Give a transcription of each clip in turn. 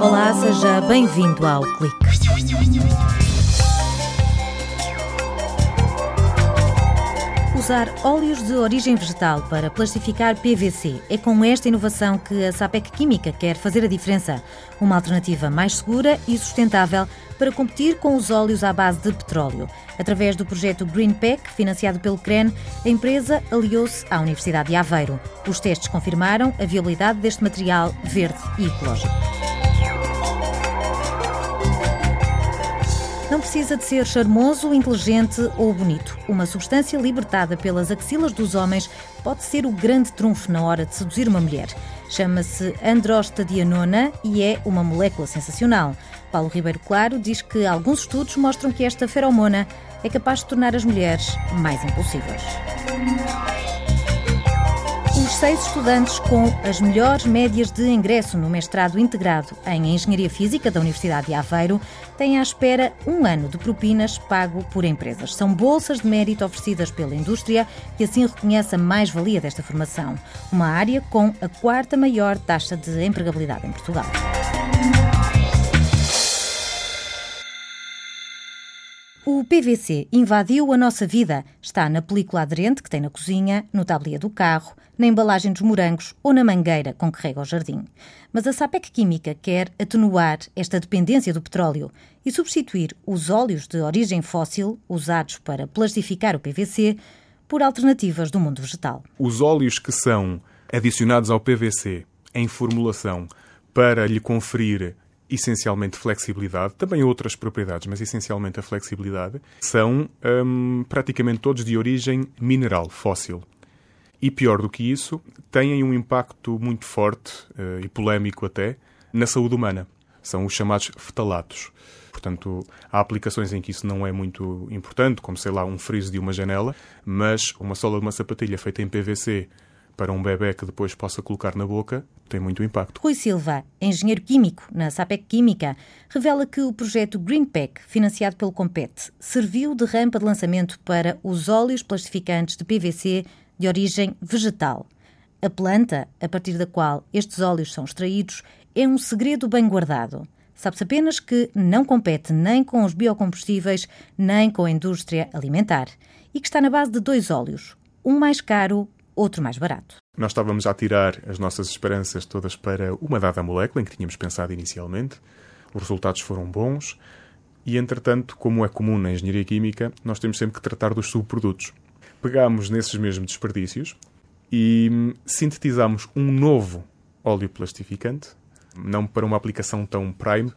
Olá, seja bem-vindo ao Clique. Usar óleos de origem vegetal para plastificar PVC é com esta inovação que a Sapec Química quer fazer a diferença. Uma alternativa mais segura e sustentável para competir com os óleos à base de petróleo. Através do projeto GreenPack, financiado pelo CREN, a empresa aliou-se à Universidade de Aveiro. Os testes confirmaram a viabilidade deste material verde e ecológico. Precisa de ser charmoso, inteligente ou bonito. Uma substância libertada pelas axilas dos homens pode ser o grande trunfo na hora de seduzir uma mulher. Chama-se androstadianona e é uma molécula sensacional. Paulo Ribeiro Claro diz que alguns estudos mostram que esta feromona é capaz de tornar as mulheres mais impulsivas. Os seis estudantes com as melhores médias de ingresso no mestrado integrado em Engenharia Física da Universidade de Aveiro têm à espera um ano de propinas pago por empresas. São bolsas de mérito oferecidas pela indústria que assim reconhece a mais-valia desta formação, uma área com a quarta maior taxa de empregabilidade em Portugal. O PVC invadiu a nossa vida. Está na película aderente que tem na cozinha, no tablier do carro, na embalagem dos morangos ou na mangueira com que rega o jardim. Mas a Sapec Química quer atenuar esta dependência do petróleo e substituir os óleos de origem fóssil usados para plastificar o PVC por alternativas do mundo vegetal. Os óleos que são adicionados ao PVC em formulação para lhe conferir essencialmente flexibilidade, também outras propriedades, mas essencialmente a flexibilidade, são hum, praticamente todos de origem mineral, fóssil. E pior do que isso, têm um impacto muito forte uh, e polémico até na saúde humana. São os chamados fetalatos. Portanto, há aplicações em que isso não é muito importante, como sei lá, um friso de uma janela, mas uma sola de uma sapatilha feita em PVC para um bebê que depois possa colocar na boca, tem muito impacto. Rui Silva, engenheiro químico na SAPEC Química, revela que o projeto GreenPack, financiado pelo Compete, serviu de rampa de lançamento para os óleos plastificantes de PVC de origem vegetal. A planta, a partir da qual estes óleos são extraídos, é um segredo bem guardado. Sabe-se apenas que não compete nem com os biocombustíveis, nem com a indústria alimentar. E que está na base de dois óleos, um mais caro outro mais barato. Nós estávamos a tirar as nossas esperanças todas para uma dada molécula em que tínhamos pensado inicialmente. Os resultados foram bons e, entretanto, como é comum na engenharia química, nós temos sempre que tratar dos subprodutos. Pegámos nesses mesmos desperdícios e hum, sintetizamos um novo óleo plastificante, não para uma aplicação tão prime,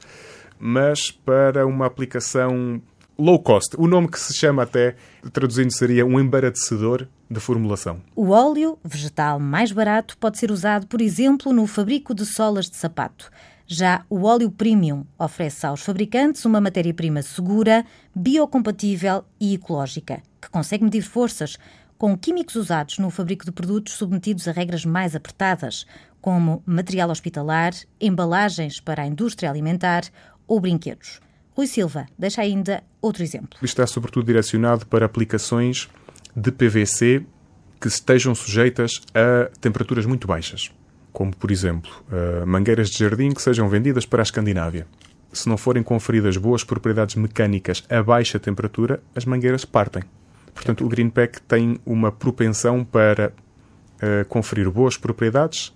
mas para uma aplicação low cost. O nome que se chama até, traduzindo, seria um embaraçecedor de formulação. O óleo vegetal mais barato pode ser usado, por exemplo, no fabrico de solas de sapato. Já o óleo premium oferece aos fabricantes uma matéria-prima segura, biocompatível e ecológica, que consegue medir forças com químicos usados no fabrico de produtos submetidos a regras mais apertadas, como material hospitalar, embalagens para a indústria alimentar ou brinquedos. Rui Silva deixa ainda outro exemplo. Isto está sobretudo direcionado para aplicações de PVC que estejam sujeitas a temperaturas muito baixas, como, por exemplo, uh, mangueiras de jardim que sejam vendidas para a Escandinávia. Se não forem conferidas boas propriedades mecânicas a baixa temperatura, as mangueiras partem. Portanto, o Greenpack tem uma propensão para uh, conferir boas propriedades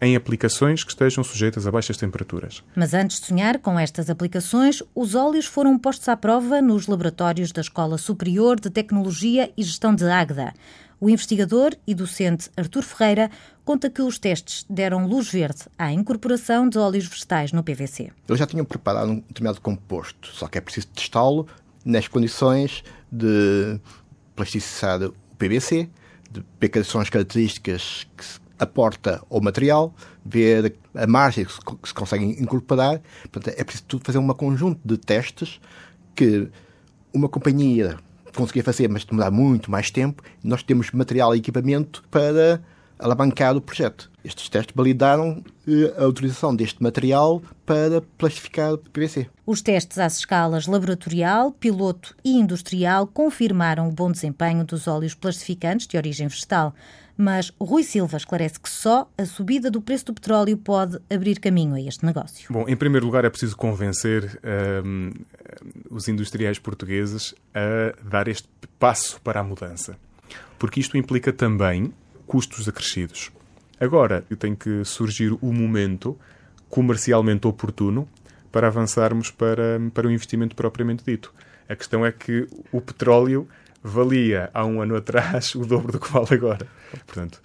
em aplicações que estejam sujeitas a baixas temperaturas. Mas antes de sonhar com estas aplicações, os óleos foram postos à prova nos laboratórios da Escola Superior de Tecnologia e Gestão de Águeda. O investigador e docente Artur Ferreira conta que os testes deram luz verde à incorporação de óleos vegetais no PVC. Eles já tinham preparado um determinado composto, só que é preciso testá-lo nas condições de plastificar o PVC, de quais são as características que aporta o material, ver a margem que se, consegue incorporar. Portanto, é preciso fazer um conjunto de testes que uma companhia conseguia fazer, mas demorar muito mais tempo. Nós temos material e equipamento para alavancar o projeto. Estes testes validaram eh, a utilização deste material para plastificar o PVC. Os testes às escalas laboratorial, piloto e industrial confirmaram o bom desempenho dos óleos plastificantes de origem vegetal. Mas Rui Silva esclarece que só a subida do preço do petróleo pode abrir caminho a este negócio. Bom, em primeiro lugar é preciso convencer um, os industriais portugueses a dar este passo para a mudança. Porque isto implica também custos acrescidos. Agora, tem que surgir o momento comercialmente oportuno para avançarmos para, para o investimento propriamente dito. A questão é que o petróleo valia há um ano atrás o dobro do que vale agora. Portanto,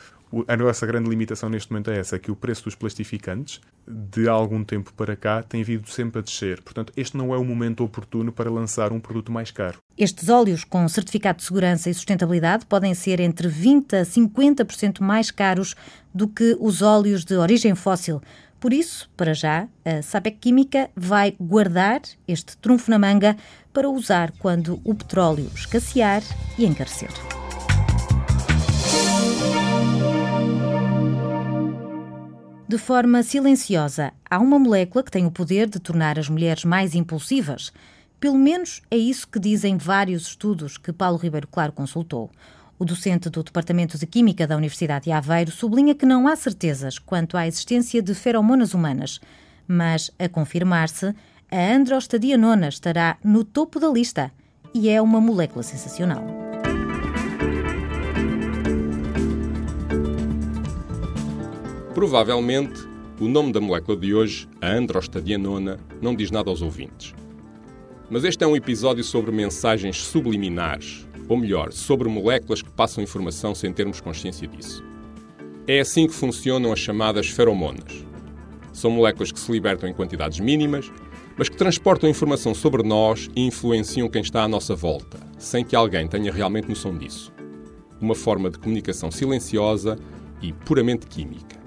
a nossa grande limitação neste momento é essa, que o preço dos plastificantes, de algum tempo para cá, tem vindo sempre a descer. Portanto, este não é o momento oportuno para lançar um produto mais caro. Estes óleos com certificado de segurança e sustentabilidade podem ser entre 20% a 50% mais caros do que os óleos de origem fóssil. Por isso, para já, a Sapec Química vai guardar este trunfo na manga para usar quando o petróleo escassear e encarecer. De forma silenciosa, há uma molécula que tem o poder de tornar as mulheres mais impulsivas. Pelo menos é isso que dizem vários estudos que Paulo Ribeiro Claro consultou. O docente do Departamento de Química da Universidade de Aveiro sublinha que não há certezas quanto à existência de feromonas humanas, mas, a confirmar-se, a androstadianona estará no topo da lista e é uma molécula sensacional. Provavelmente, o nome da molécula de hoje, a androstadianona, não diz nada aos ouvintes. Mas este é um episódio sobre mensagens subliminares, ou melhor, sobre moléculas que passam informação sem termos consciência disso. É assim que funcionam as chamadas feromonas. São moléculas que se libertam em quantidades mínimas, mas que transportam informação sobre nós e influenciam quem está à nossa volta, sem que alguém tenha realmente noção disso. Uma forma de comunicação silenciosa e puramente química.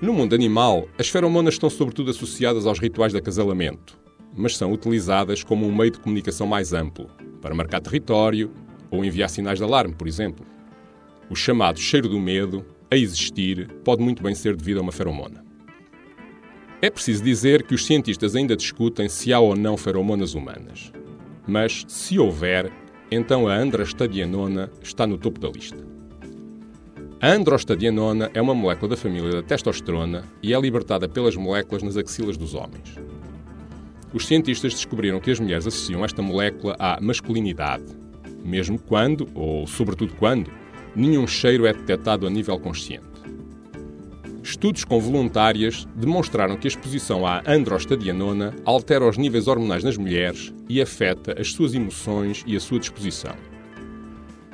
No mundo animal, as feromonas estão sobretudo associadas aos rituais de acasalamento, mas são utilizadas como um meio de comunicação mais amplo, para marcar território ou enviar sinais de alarme, por exemplo. O chamado cheiro do medo, a existir, pode muito bem ser devido a uma feromona. É preciso dizer que os cientistas ainda discutem se há ou não feromonas humanas. Mas, se houver, então a andrastadianona está no topo da lista. A androstadianona é uma molécula da família da testosterona e é libertada pelas moléculas nas axilas dos homens. Os cientistas descobriram que as mulheres associam esta molécula à masculinidade, mesmo quando, ou sobretudo quando, nenhum cheiro é detectado a nível consciente. Estudos com voluntárias demonstraram que a exposição à androstadianona altera os níveis hormonais nas mulheres e afeta as suas emoções e a sua disposição.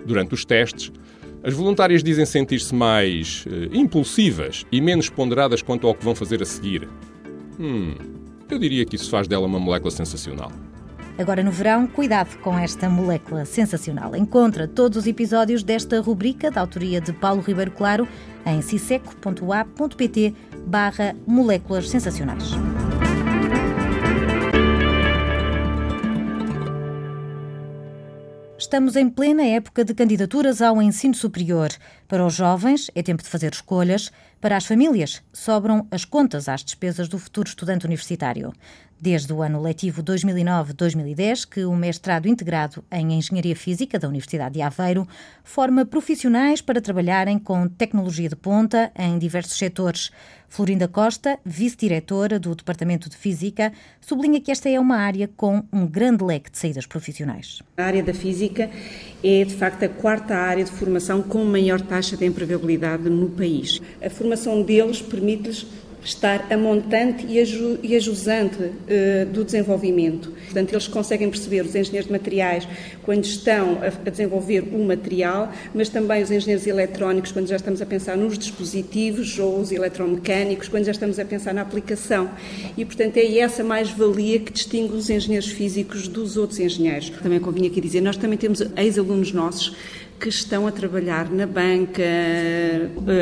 Durante os testes, as voluntárias dizem sentir-se mais uh, impulsivas e menos ponderadas quanto ao que vão fazer a seguir. Hum, eu diria que isso faz dela uma molécula sensacional. Agora no verão, cuidado com esta molécula sensacional. Encontra todos os episódios desta rubrica da autoria de Paulo Ribeiro Claro em ciseco.a.pt barra moléculas sensacionais. Estamos em plena época de candidaturas ao ensino superior. Para os jovens, é tempo de fazer escolhas. Para as famílias, sobram as contas às despesas do futuro estudante universitário desde o ano letivo 2009-2010 que o mestrado integrado em Engenharia Física da Universidade de Aveiro forma profissionais para trabalharem com tecnologia de ponta em diversos setores. Florinda Costa, vice-diretora do Departamento de Física, sublinha que esta é uma área com um grande leque de saídas profissionais. A área da física é, de facto, a quarta área de formação com maior taxa de empregabilidade no país. A formação deles permite-lhes estar a montante e a, ju, e a jusante uh, do desenvolvimento. Portanto, eles conseguem perceber, os engenheiros de materiais, quando estão a, a, desenvolver o material, mas também os engenheiros eletrónicos, quando já estamos a pensar nos dispositivos, ou os eletromecânicos, quando já estamos a pensar na aplicação. E, portanto, é essa mais-valia que distingue os engenheiros físicos dos outros engenheiros. Também convinha aqui dizer, nós também temos ex-alunos nossos que estão a trabalhar na banca,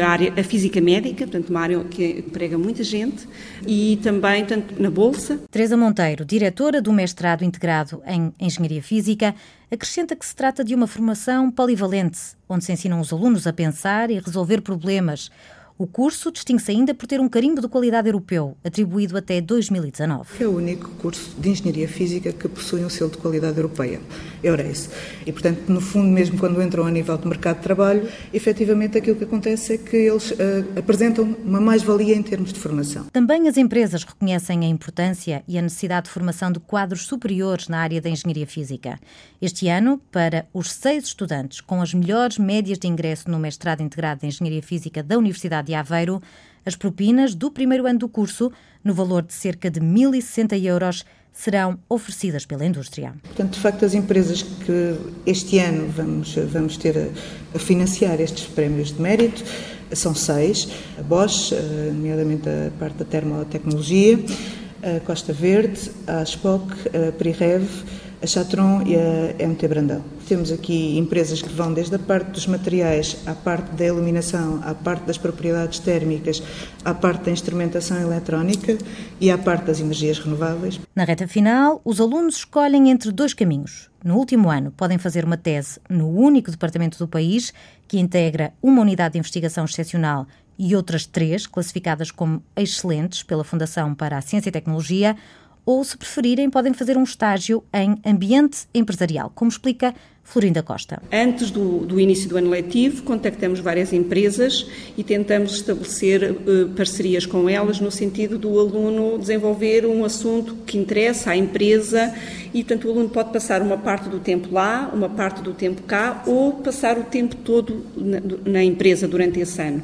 a, área, a física médica, portanto, uma área que emprega muita gente, e também tanto na Bolsa. Teresa Monteiro, diretora do mestrado integrado em Engenharia Física, acrescenta que se trata de uma formação polivalente, onde se ensinam os alunos a pensar e resolver problemas. O curso distingue-se ainda por ter um carimbo de qualidade europeu, atribuído até 2019. É o único curso de Engenharia Física que possui um selo de qualidade europeia, EURES. E, portanto, no fundo, mesmo quando entram a nível de mercado de trabalho, efetivamente aquilo que acontece é que eles uh, apresentam uma mais-valia em termos de formação. Também as empresas reconhecem a importância e a necessidade de formação de quadros superiores na área da Engenharia Física. Este ano, para os seis estudantes com as melhores médias de ingresso no mestrado integrado de Engenharia Física da Universidade de Aveiro, as propinas do primeiro ano do curso, no valor de cerca de 1.060 euros, serão oferecidas pela indústria. Portanto, de facto, as empresas que este ano vamos, vamos ter a, a financiar estes prémios de mérito são seis: a Bosch, eh, nomeadamente a parte da termotecnologia, a Costa Verde, a Spock, a Prirev, a Chatron e a MT Brandão. Temos aqui empresas que vão desde a parte dos materiais à parte da iluminação, à parte das propriedades térmicas, à parte da instrumentação eletrónica e à parte das energias renováveis. Na reta final, os alunos escolhem entre dois caminhos. No último ano, podem fazer uma tese no único departamento do país que integra uma unidade de investigação excepcional e outras três classificadas como excelentes pela Fundação para a Ciência e Tecnologia ou, se preferirem, podem fazer um estágio em ambiente empresarial, como explica Florinda Costa. Antes do, do, início do ano letivo, contactamos várias empresas e tentamos estabelecer uh, parcerias com elas no sentido do aluno desenvolver um assunto que interessa à empresa e, portanto, o aluno pode passar uma parte do tempo lá, uma parte do tempo cá ou passar o tempo todo na, na empresa durante esse ano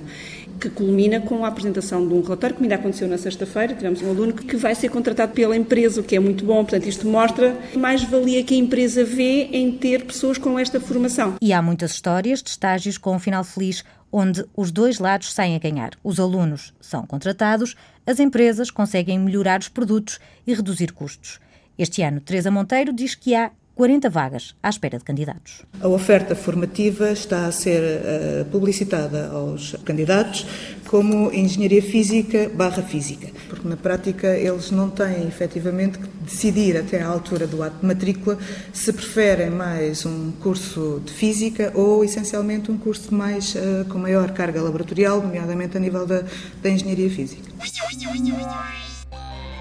que culmina com a apresentação de um relatório, que ainda aconteceu na sexta-feira, tivemos um aluno que vai ser contratado pela empresa, o que é muito bom, portanto isto mostra mais valia que a empresa vê em ter pessoas com esta formação. E há muitas histórias de estágios com um final feliz, onde os dois lados saem a ganhar. Os alunos são contratados, as empresas conseguem melhorar os produtos e reduzir custos. Este ano, Teresa Monteiro diz que há 40 vagas à espera de candidatos. A oferta formativa está a ser uh, publicitada aos candidatos como engenharia física barra física, porque na prática eles não têm efetivamente que decidir até à altura do ato de matrícula se preferem mais um curso de física ou essencialmente um curso mais uh, com maior carga laboratorial, nomeadamente a nível da, da engenharia física.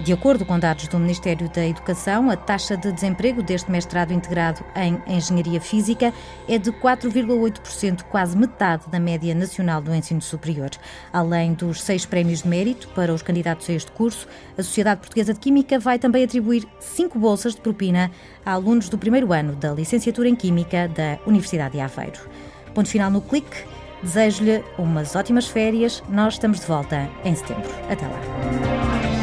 De acordo com dados do Ministério da Educação, a taxa de desemprego deste mestrado integrado em Engenharia Física é de 4,8%, quase metade da média nacional do ensino superior. Além dos seis prémios de mérito para os candidatos a este curso, a Sociedade Portuguesa de Química vai também atribuir cinco bolsas de propina a alunos do primeiro ano da licenciatura em Química da Universidade de Aveiro. Ponto final no clique. Desejo-lhe umas ótimas férias. Nós estamos de volta em setembro. Até lá.